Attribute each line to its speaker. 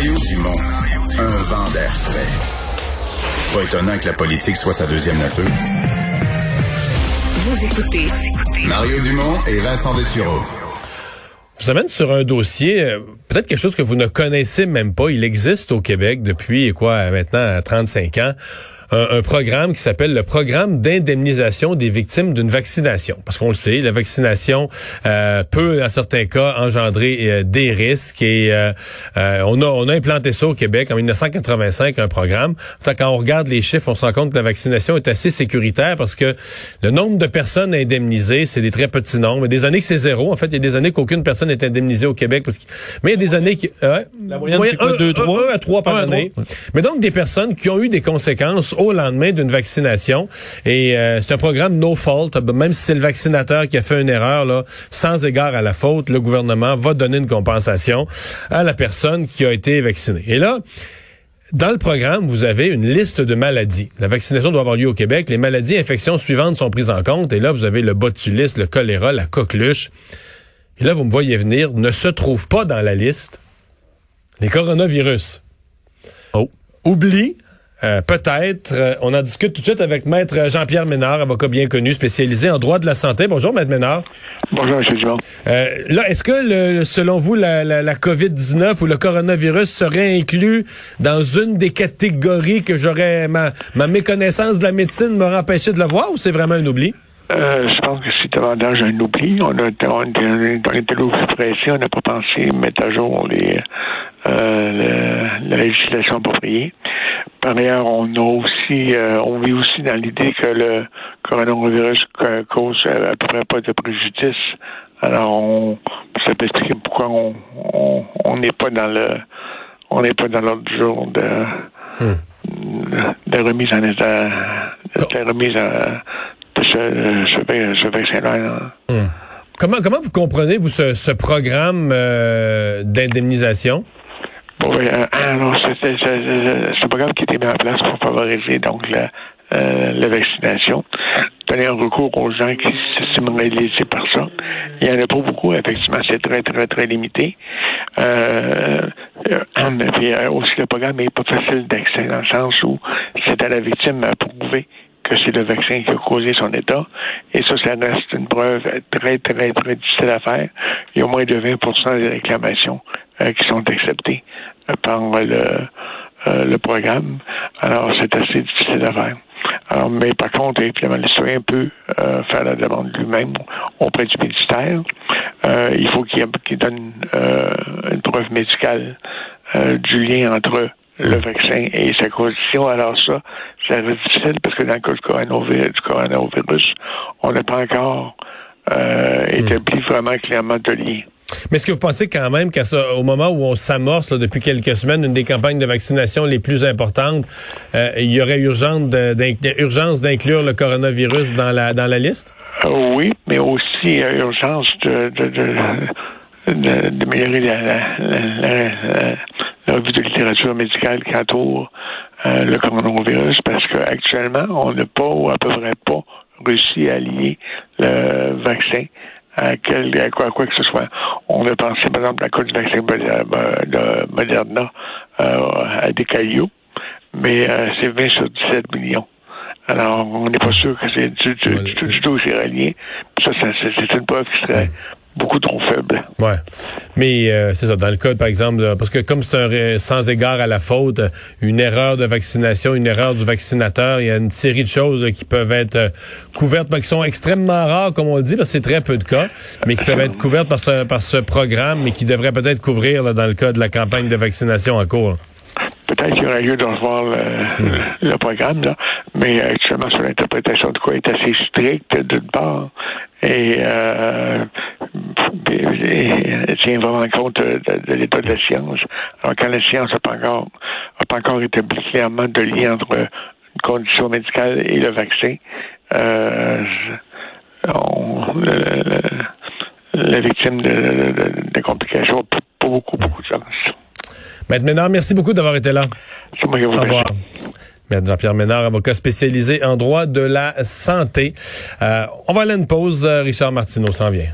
Speaker 1: Mario Dumont, un vent d'air frais. Pas étonnant que la politique soit sa deuxième nature.
Speaker 2: Vous écoutez
Speaker 1: Mario Dumont et Vincent Dessureau.
Speaker 3: vous amène sur un dossier, euh, peut-être quelque chose que vous ne connaissez même pas. Il existe au Québec depuis, quoi, maintenant 35 ans. Un, un programme qui s'appelle le programme d'indemnisation des victimes d'une vaccination. Parce qu'on le sait, la vaccination euh, peut, dans certains cas, engendrer euh, des risques. Et euh, euh, on, a, on a implanté ça au Québec en 1985, un programme. Quand on regarde les chiffres, on se rend compte que la vaccination est assez sécuritaire parce que le nombre de personnes indemnisées, c'est des très petits nombres. Des années que c'est zéro. En fait, il y a des années qu'aucune personne n'est indemnisée au Québec. Parce que... Mais il y a des années qui... ouais,
Speaker 4: La moyenne, c'est quoi,
Speaker 3: un-
Speaker 4: deux,
Speaker 3: un-
Speaker 4: trois?
Speaker 3: un à trois par
Speaker 4: Un à
Speaker 3: année. Mais donc des personnes qui ont eu des conséquences au lendemain d'une vaccination. Et euh, c'est un programme no fault. Même si c'est le vaccinateur qui a fait une erreur, là, sans égard à la faute, le gouvernement va donner une compensation à la personne qui a été vaccinée. Et là, dans le programme, vous avez une liste de maladies. La vaccination doit avoir lieu au Québec. Les maladies et infections suivantes sont prises en compte. Et là, vous avez le botulisme, le choléra, la coqueluche. Et là, vous me voyez venir, ne se trouve pas dans la liste les coronavirus.
Speaker 4: Oh.
Speaker 3: Oublie, euh, peut-être, euh, on en discute tout de suite avec Maître Jean-Pierre Ménard, avocat bien connu, spécialisé en droit de la santé. Bonjour, Maître Ménard.
Speaker 5: Bonjour, M. Dumont.
Speaker 3: Euh, là, est-ce que, le- selon vous, la, la- la COVID-19 ou le coronavirus serait inclus dans une des catégories que j'aurais, ma, ma méconnaissance de la médecine m'aurait empêché de le voir ou c'est vraiment un oubli?
Speaker 5: Euh, je pense que c'est davantage un oubli. On a on, on était plus pressé, on n'a pas pensé mettre à jour les, euh, le- la législation appropriée. Par ailleurs, on a aussi, euh, on vit aussi dans l'idée que le coronavirus ca- cause à peu près pas de préjudice. Alors, on, ça peut expliquer pourquoi on on- on n'est pas dans le, on n'est pas dans l'ordre du jour de, de remise en état, de remise en, de ce, ce, vaccin-là.
Speaker 3: Comment, comment vous comprenez, vous, ce, ce programme euh, d'indemnisation?
Speaker 5: Ben, euh, alors, c'est un programme qui a mis en place pour favoriser donc la, euh, la vaccination, donner un recours aux gens qui s'estimeraient lésés par ça. Il n'y en a pas beaucoup, effectivement, c'est très, très, très limité. Euh, euh, puis, euh, aussi, le programme n'est pas facile d'accès dans le sens où c'est à la victime à prouver que c'est le vaccin qui a causé son état. Et ça, ça reste une preuve très, très, très difficile à faire. Il y a au moins de 20 des réclamations qui sont acceptées euh, par le, euh, le programme. Alors, c'est assez difficile à faire. Alors, mais par contre, évidemment, le citoyen peut euh, faire la demande lui-même auprès du ministère. Euh, il faut qu'il donne euh, une preuve médicale euh, du lien entre le vaccin et sa condition. Alors ça, ça reste difficile parce que dans le cas du coronavirus, du coronavirus on n'a pas encore euh, établi vraiment clairement de lien.
Speaker 3: Mais est-ce que vous pensez quand même qu'au moment où on s'amorce depuis quelques semaines une des campagnes de vaccination les plus importantes, euh, il y aurait urgence d'inclure le coronavirus dans la dans la liste?
Speaker 5: Euh, oui, mais aussi euh, urgence de, de, de, d'améliorer la, la- la revue de littérature médicale qui entoure euh, le coronavirus parce qu'actuellement, on n'a pas ou à peu près pas réussi à lier le vaccin à, quel, à, quoi, à quoi que ce soit. On a pensé, par exemple, à la cas du vaccin Moder- de Moderna euh, à des cailloux, mais euh, c'est 20 sur 17 millions. Alors, on n'est pas sûr que c'est du, du, du tout, du tout c'est relié. Ça, ça, c'est une preuve qui serait beaucoup trop faible.
Speaker 3: Ouais. Mais euh, c'est ça, dans le cas, par exemple, là, parce que comme c'est un ré- sans égard à la faute, euh, une erreur de vaccination, une erreur du vaccinateur, il y a une série de choses là, qui peuvent être euh, couvertes, ben, qui sont extrêmement rares, comme on le dit, là, c'est très peu de cas, mais qui peuvent être couvertes par ce, par ce programme, mais qui devraient peut-être couvrir là, dans le cas de la campagne de vaccination en cours.
Speaker 5: Peut-être qu'il y aurait lieu de revoir le, le programme, là, mais actuellement, sur l'interprétation de quoi est assez stricte, d'une part, et, euh, et- et tient vraiment compte de, de- de l'état de la science. Alors, quand la science n'a pas encore, a pas encore établi clairement de lien entre une condition médicale et le vaccin, euh, on, le- le- la victime de, complications n'a pas beaucoup, beaucoup de chance.
Speaker 3: Ménard, merci beaucoup d'avoir été là. Au revoir. Maître Jean-Pierre Ménard, avocat spécialisé en droit de la santé. Euh, on va aller une pause. Richard Martineau s'en vient.